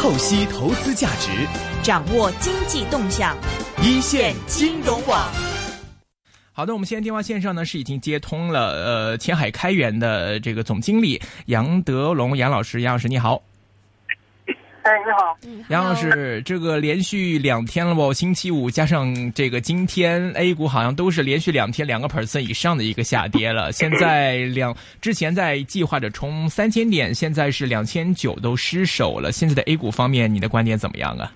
透析投资价值，掌握经济动向，一线金融网。好的，我们现在电话线上呢是已经接通了，呃，前海开源的这个总经理杨德龙杨老师，杨老师你好。哎，你好，杨老师，这个连续两天了不？星期五加上这个今天，A 股好像都是连续两天两个 percent 以上的一个下跌了。现在两之前在计划着冲三千点，现在是两千九都失守了。现在的 A 股方面，你的观点怎么样啊？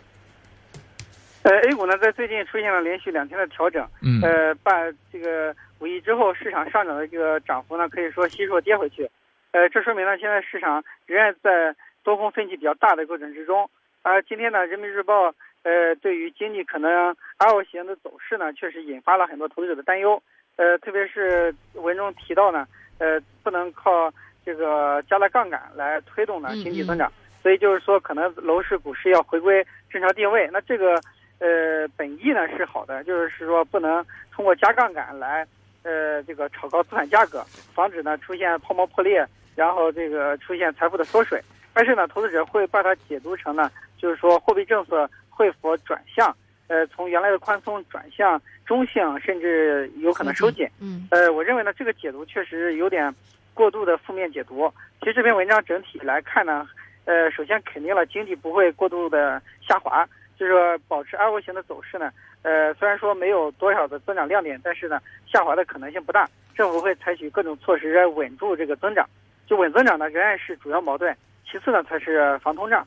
呃，A 股呢在最近出现了连续两天的调整，嗯，呃，把这个五一之后市场上涨的这个涨幅呢，可以说悉数跌回去，呃，这说明呢现在市场仍然在。多空分歧比较大的过程之中，而今天呢，《人民日报》呃，对于经济可能 L 型的走势呢，确实引发了很多投资者的担忧。呃，特别是文中提到呢，呃，不能靠这个加大杠杆来推动呢经济增长，所以就是说，可能楼市、股市要回归正常定位。那这个呃本意呢是好的，就是说不能通过加杠杆来呃这个炒高资产价格，防止呢出现泡沫破裂，然后这个出现财富的缩水。但是呢，投资者会把它解读成呢，就是说货币政策会否转向，呃，从原来的宽松转向中性，甚至有可能收紧。嗯，呃，我认为呢，这个解读确实有点过度的负面解读。其实这篇文章整体来看呢，呃，首先肯定了经济不会过度的下滑，就是说保持 L 型的走势呢，呃，虽然说没有多少的增长亮点，但是呢，下滑的可能性不大。政府会采取各种措施来稳住这个增长，就稳增长呢，仍然是主要矛盾。其次呢，才是防通胀，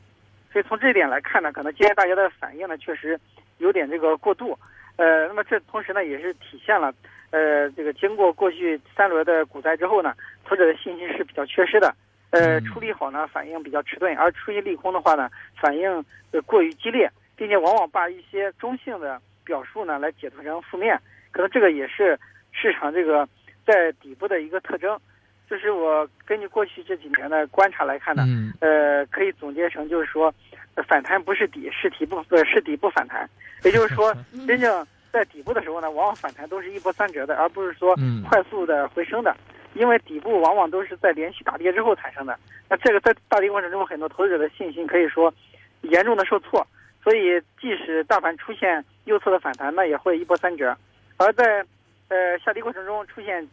所以从这一点来看呢，可能今天大家的反应呢，确实有点这个过度。呃，那么这同时呢，也是体现了，呃，这个经过过去三轮的股灾之后呢，投资者的信心是比较缺失的。呃，出利好呢，反应比较迟钝；而出现利空的话呢，反应呃过于激烈，并且往往把一些中性的表述呢，来解读成负面。可能这个也是市场这个在底部的一个特征。就是我根据过去这几年的观察来看呢，呃，可以总结成就是说，反弹不是底，是底部呃是底部反弹。也就是说，真正在底部的时候呢，往往反弹都是一波三折的，而不是说快速的回升的。因为底部往往都是在连续大跌之后产生的。那这个在大跌过程中，很多投资者的信心可以说严重的受挫。所以，即使大盘出现右侧的反弹，那也会一波三折。而在呃下跌过程中出现。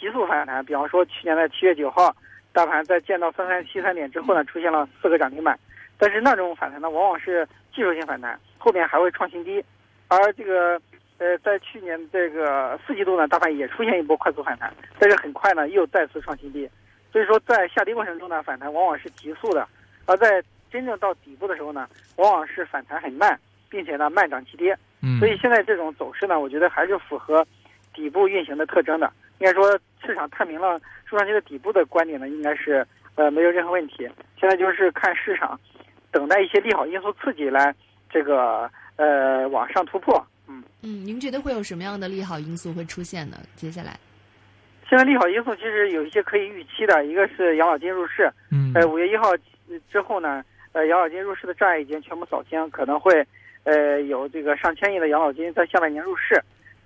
急速反弹，比方说去年的七月九号，大盘在见到三三七三点之后呢，出现了四个涨停板，但是那种反弹呢，往往是技术性反弹，后面还会创新低，而这个呃，在去年这个四季度呢，大盘也出现一波快速反弹，但是很快呢又再次创新低，所以说在下跌过程中呢，反弹往往是急速的，而在真正到底部的时候呢，往往是反弹很慢，并且呢慢涨急跌，所以现在这种走势呢，我觉得还是符合底部运行的特征的。应该说，市场探明了中长期的底部的观点呢，应该是呃没有任何问题。现在就是看市场等待一些利好因素刺激来这个呃往上突破。嗯嗯，您觉得会有什么样的利好因素会出现呢？接下来，现在利好因素其实有一些可以预期的，一个是养老金入市。嗯。呃，五月一号之后呢，呃，养老金入市的障碍已经全部扫清，可能会呃有这个上千亿的养老金在下半年入市。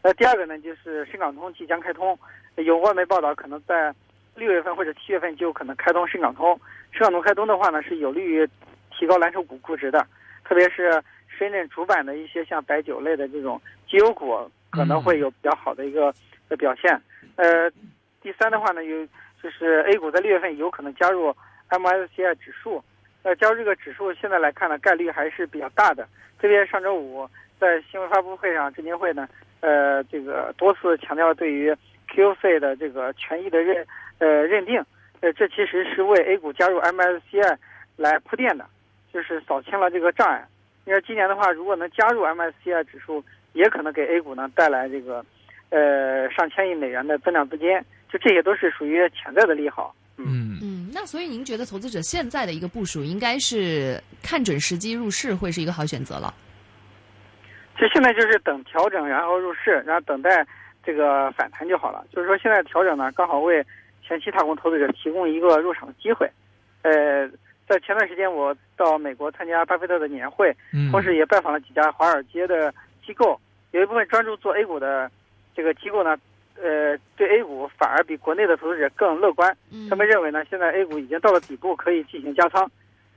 那第二个呢，就是深港通即将开通。有外媒报道，可能在六月份或者七月份就有可能开通深港通。深港通开通的话呢，是有利于提高蓝筹股估值的，特别是深圳主板的一些像白酒类的这种绩优股，可能会有比较好的一个的表现。呃，第三的话呢，有就是 A 股在六月份有可能加入 MSCI 指数。呃，加入这个指数，现在来看呢，概率还是比较大的。特别上周五在新闻发布会上，证监会呢，呃，这个多次强调对于 QF 的这个权益的认呃认定，呃，这其实是为 A 股加入 MSCI 来铺垫的，就是扫清了这个障碍。因为今年的话，如果能加入 MSCI 指数，也可能给 A 股呢带来这个呃上千亿美元的增长资金，就这些都是属于潜在的利好。嗯嗯，那所以您觉得投资者现在的一个部署，应该是看准时机入市，会是一个好选择了。其实现在就是等调整，然后入市，然后等待。这个反弹就好了，就是说现在调整呢，刚好为前期踏空投资者提供一个入场的机会。呃，在前段时间我到美国参加巴菲特的年会，同时也拜访了几家华尔街的机构，有一部分专注做 A 股的这个机构呢，呃，对 A 股反而比国内的投资者更乐观。他们认为呢，现在 A 股已经到了底部，可以进行加仓。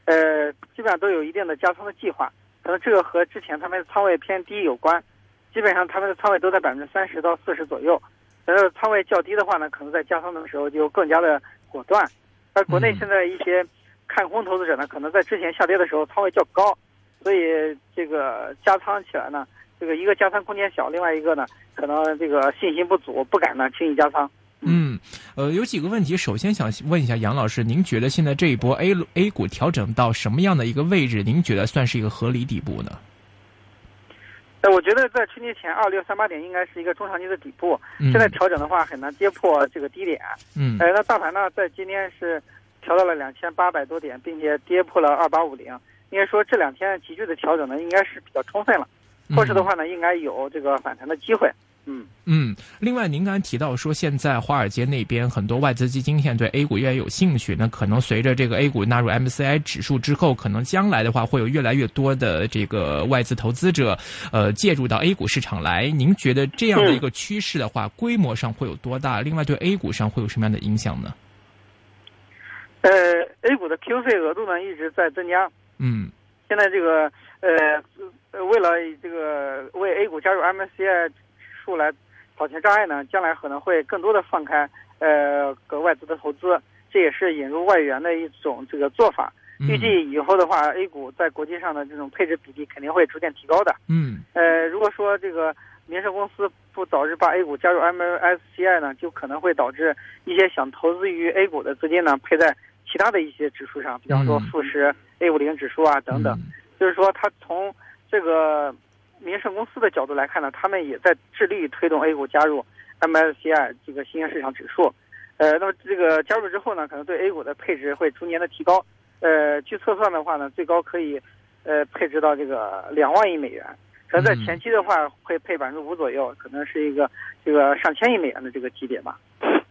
呃，基本上都有一定的加仓的计划。可能这个和之前他们仓位偏低有关，基本上他们的仓位都在百分之三十到四十左右。但是，仓位较低的话呢，可能在加仓的时候就更加的果断。而国内现在一些看空投资者呢，可能在之前下跌的时候仓位较高，所以这个加仓起来呢，这个一个加仓空间小，另外一个呢，可能这个信心不足，不敢呢轻易加仓。嗯，呃，有几个问题，首先想问一下杨老师，您觉得现在这一波 A A 股调整到什么样的一个位置，您觉得算是一个合理底部呢？呃，我觉得在春节前二六三八点应该是一个中长期的底部，现在调整的话很难跌破这个低点。嗯，呃，那大盘呢，在今天是调到了两千八百多点，并且跌破了二八五零，应该说这两天急剧的调整呢，应该是比较充分了。后市的话呢，应该有这个反弹的机会。嗯嗯嗯，另外您刚才提到说，现在华尔街那边很多外资基金现在对 A 股越来越有兴趣，那可能随着这个 A 股纳入 MCI 指数之后，可能将来的话会有越来越多的这个外资投资者，呃，介入到 A 股市场来。您觉得这样的一个趋势的话，规模上会有多大？另外对 A 股上会有什么样的影响呢？呃，A 股的 QF 额度呢一直在增加。嗯，现在这个呃，为了这个为 A 股加入 MSCI。出来扫清障碍呢，将来可能会更多的放开呃个外资的投资，这也是引入外援的一种这个做法。预计以后的话，A 股在国际上的这种配置比例肯定会逐渐提高的。嗯，呃，如果说这个民生公司不早日把 A 股加入 MSCI 呢，就可能会导致一些想投资于 A 股的资金呢，配在其他的一些指数上，比方说富时 A 五零指数啊等等。就是说，它从这个。民生公司的角度来看呢，他们也在致力推动 A 股加入 MSCI 这个新兴市场指数。呃，那么这个加入之后呢，可能对 A 股的配置会逐年的提高。呃，据测算的话呢，最高可以呃配置到这个两万亿美元。可能在前期的话会配百分之五左右，可能是一个这个上千亿美元的这个级别吧。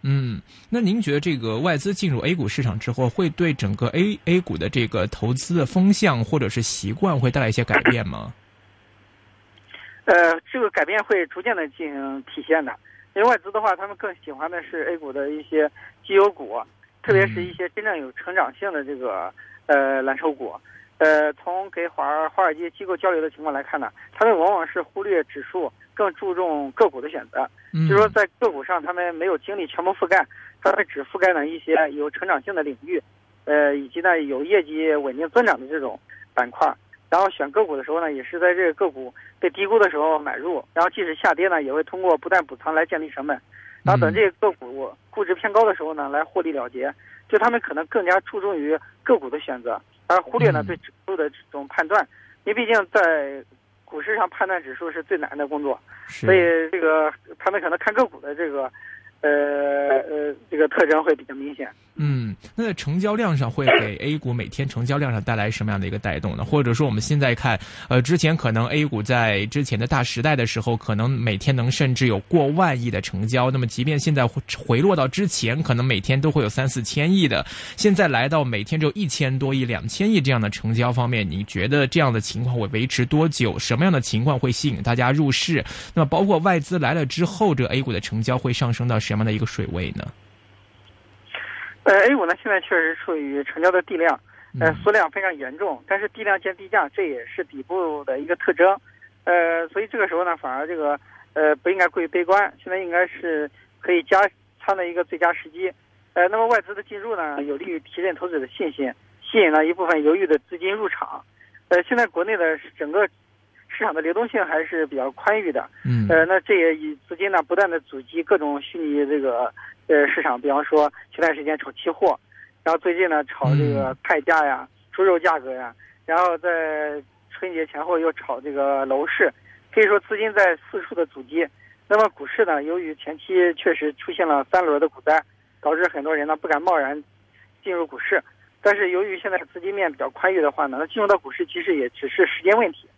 嗯，那您觉得这个外资进入 A 股市场之后，会对整个 A A 股的这个投资的风向或者是习惯会带来一些改变吗？呃，这个改变会逐渐的进行体现的，因为外资的话，他们更喜欢的是 A 股的一些绩优股，特别是一些真正有成长性的这个呃蓝筹股。呃，从给华华尔街机构交流的情况来看呢，他们往往是忽略指数，更注重个股的选择。嗯，就说在个股上，他们没有精力全部覆盖，他们只覆盖了一些有成长性的领域，呃，以及呢有业绩稳定增长的这种板块。然后选个股的时候呢，也是在这个个股被低估的时候买入，然后即使下跌呢，也会通过不断补仓来降低成本，然后等这个个股估值偏高的时候呢，来获利了结。就他们可能更加注重于个股的选择，而忽略了对指数的这种判断，因为毕竟在股市上判断指数是最难的工作，所以这个他们可能看个股的这个。特征会比较明显。嗯，那在成交量上会给 A 股每天成交量上带来什么样的一个带动呢？或者说我们现在看，呃，之前可能 A 股在之前的大时代的时候，可能每天能甚至有过万亿的成交。那么即便现在回落到之前，可能每天都会有三四千亿的，现在来到每天只有一千多亿、两千亿这样的成交方面，你觉得这样的情况会维持多久？什么样的情况会吸引大家入市？那么包括外资来了之后，这 A 股的成交会上升到什？么样的一个水位呢？呃，A 股呢现在确实处于成交的地量，呃，缩量非常严重，但是地量见地价，这也是底部的一个特征，呃，所以这个时候呢，反而这个呃不应该过于悲观，现在应该是可以加仓的一个最佳时机，呃，那么外资的进入呢，有利于提振投资者的信心，吸引了一部分犹豫的资金入场，呃，现在国内的整个。市场的流动性还是比较宽裕的，嗯，呃，那这也以资金呢不断的阻击各种虚拟这个呃市场，比方说前段时间炒期货，然后最近呢炒这个菜价呀、猪肉价格呀，然后在春节前后又炒这个楼市，可以说资金在四处的阻击。那么股市呢，由于前期确实出现了三轮的股灾，导致很多人呢不敢贸然进入股市。但是由于现在资金面比较宽裕的话呢，那进入到股市其实也只是时间问题。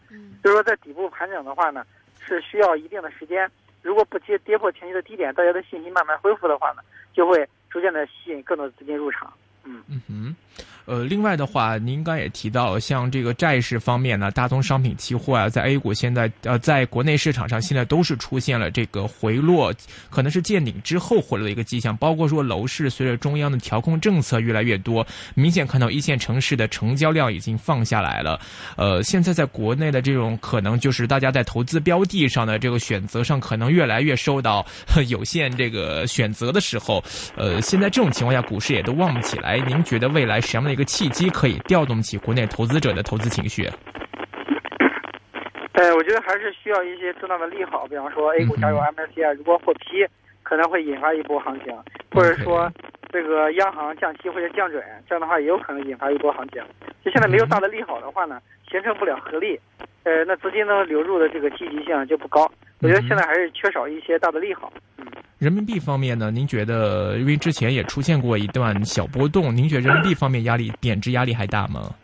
就是说在底部盘整的话呢，是需要一定的时间。如果不接跌破前期的低点，大家的信心慢慢恢复的话呢，就会逐渐的吸引更多的资金入场。嗯嗯哼。呃，另外的话，您刚也提到，像这个债市方面呢，大宗商品期货啊，在 A 股现在呃，在国内市场上现在都是出现了这个回落，可能是见顶之后回落的一个迹象。包括说楼市随着中央的调控政策越来越多，明显看到一线城市的成交量已经放下来了。呃，现在在国内的这种可能就是大家在投资标的上的这个选择上，可能越来越受到有限这个选择的时候，呃，现在这种情况下，股市也都旺不起来。您觉得未来什么样的？一个契机可以调动起国内投资者的投资情绪。呃，我觉得还是需要一些重大的利好，比方说 A 股加入 MSCI，如果获批，可能会引发一波行情；或者说这个央行降息或者降准，这样的话也有可能引发一波行情。就现在没有大的利好的话呢，形成不了合力，呃，那资金呢流入的这个积极性就不高。我觉得现在还是缺少一些大的利好。嗯。人民币方面呢？您觉得，因为之前也出现过一段小波动，您觉得人民币方面压力贬值压力还大吗？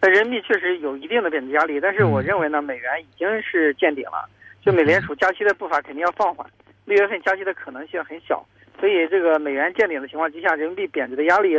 那人民币确实有一定的贬值压力，但是我认为呢，美元已经是见顶了，就美联储加息的步伐肯定要放缓，六月份加息的可能性很小，所以这个美元见顶的情况之下，人民币贬值的压力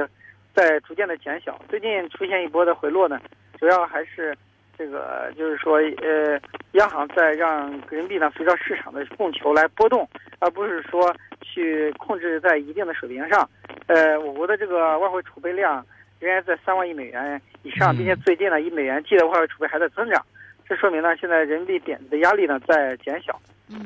在逐渐的减小。最近出现一波的回落呢，主要还是。这个就是说，呃，央行在让人民币呢随着市场的供求来波动，而不是说去控制在一定的水平上。呃，我国的这个外汇储备量仍然在三万亿美元以上，并且最近呢，一美元计的外汇储备还在增长，这说明呢，现在人民币贬值的压力呢在减小，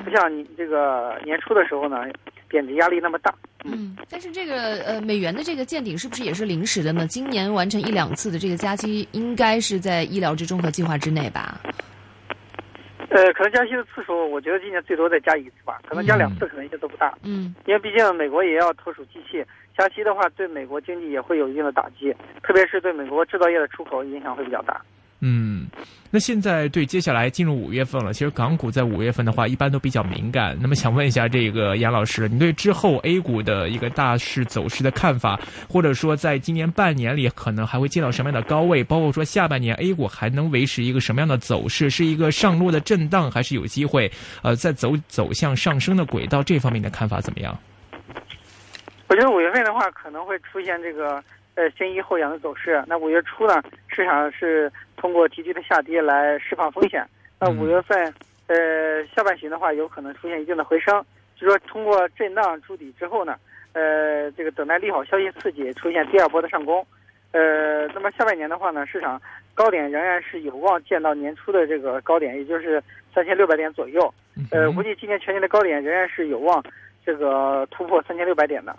不像你这个年初的时候呢，贬值压力那么大。嗯，但是这个呃美元的这个见顶是不是也是临时的呢？今年完成一两次的这个加息，应该是在意料之中和计划之内吧？呃，可能加息的次数，我觉得今年最多再加一次吧，可能加两次可能性都不大。嗯，因为毕竟美国也要投鼠机器，加息的话对美国经济也会有一定的打击，特别是对美国制造业的出口影响会比较大。嗯，那现在对接下来进入五月份了，其实港股在五月份的话，一般都比较敏感。那么想问一下这个杨老师，你对之后 A 股的一个大势走势的看法，或者说在今年半年里可能还会见到什么样的高位？包括说下半年 A 股还能维持一个什么样的走势？是一个上落的震荡，还是有机会呃再走走向上升的轨道？这方面的看法怎么样？我觉得五月份的话可能会出现这个。呃，先抑后扬的走势。那五月初呢，市场是通过急剧的下跌来释放风险。那五月份，呃，下半旬的话，有可能出现一定的回升。就说通过震荡筑底之后呢，呃，这个等待利好消息刺激，出现第二波的上攻。呃，那么下半年的话呢，市场高点仍然是有望见到年初的这个高点，也就是三千六百点左右。呃，估计今年全年的高点仍然是有望这个突破三千六百点的。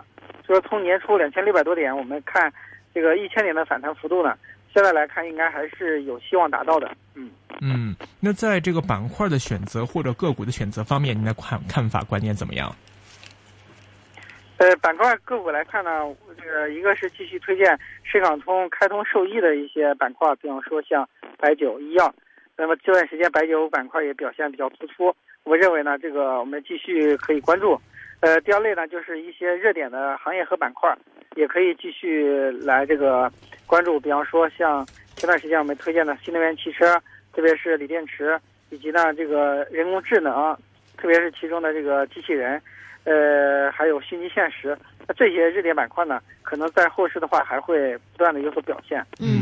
就是从年初两千六百多点，我们看。这个一千点的反弹幅度呢，现在来看应该还是有希望达到的。嗯嗯，那在这个板块的选择或者个股的选择方面，您的看看法观念怎么样？呃，板块个股来看呢，这个一个是继续推荐深港通、开通受益的一些板块，比方说像白酒、医药。那么这段时间白酒板块也表现比较突出，我认为呢，这个我们继续可以关注。呃，第二类呢，就是一些热点的行业和板块。也可以继续来这个关注，比方说像前段时间我们推荐的新能源汽车，特别是锂电池，以及呢这个人工智能，特别是其中的这个机器人，呃，还有虚拟现实，那这些热点板块呢，可能在后市的话还会不断的有所表现。嗯。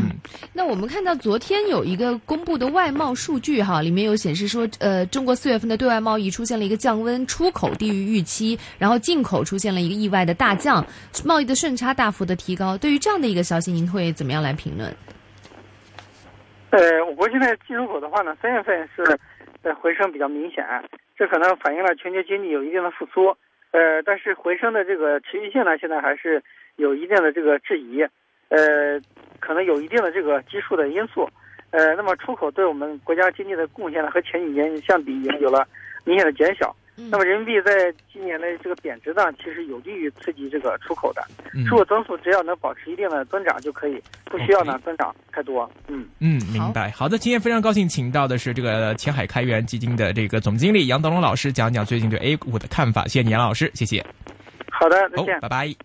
那我们看到昨天有一个公布的外贸数据哈，里面有显示说，呃，中国四月份的对外贸易出现了一个降温，出口低于预期，然后进口出现了一个意外的大降，贸易的顺差大幅的提高。对于这样的一个消息，您会怎么样来评论？呃，我国现在进出口的话呢，三月份是呃回升比较明显，这可能反映了全球经济有一定的复苏，呃，但是回升的这个持续性呢，现在还是有一定的这个质疑。呃，可能有一定的这个基数的因素，呃，那么出口对我们国家经济的贡献呢，和前几年相比已经有了明显的减小。那么人民币在今年的这个贬值呢，其实有利于刺激这个出口的。出口增速只要能保持一定的增长就可以，不需要呢增长太多。嗯嗯，明白。好的，今天非常高兴请到的是这个前海开源基金的这个总经理杨德龙老师，讲讲最近对 A 股的看法。谢谢你，杨老师，谢谢。好的，再见，拜拜。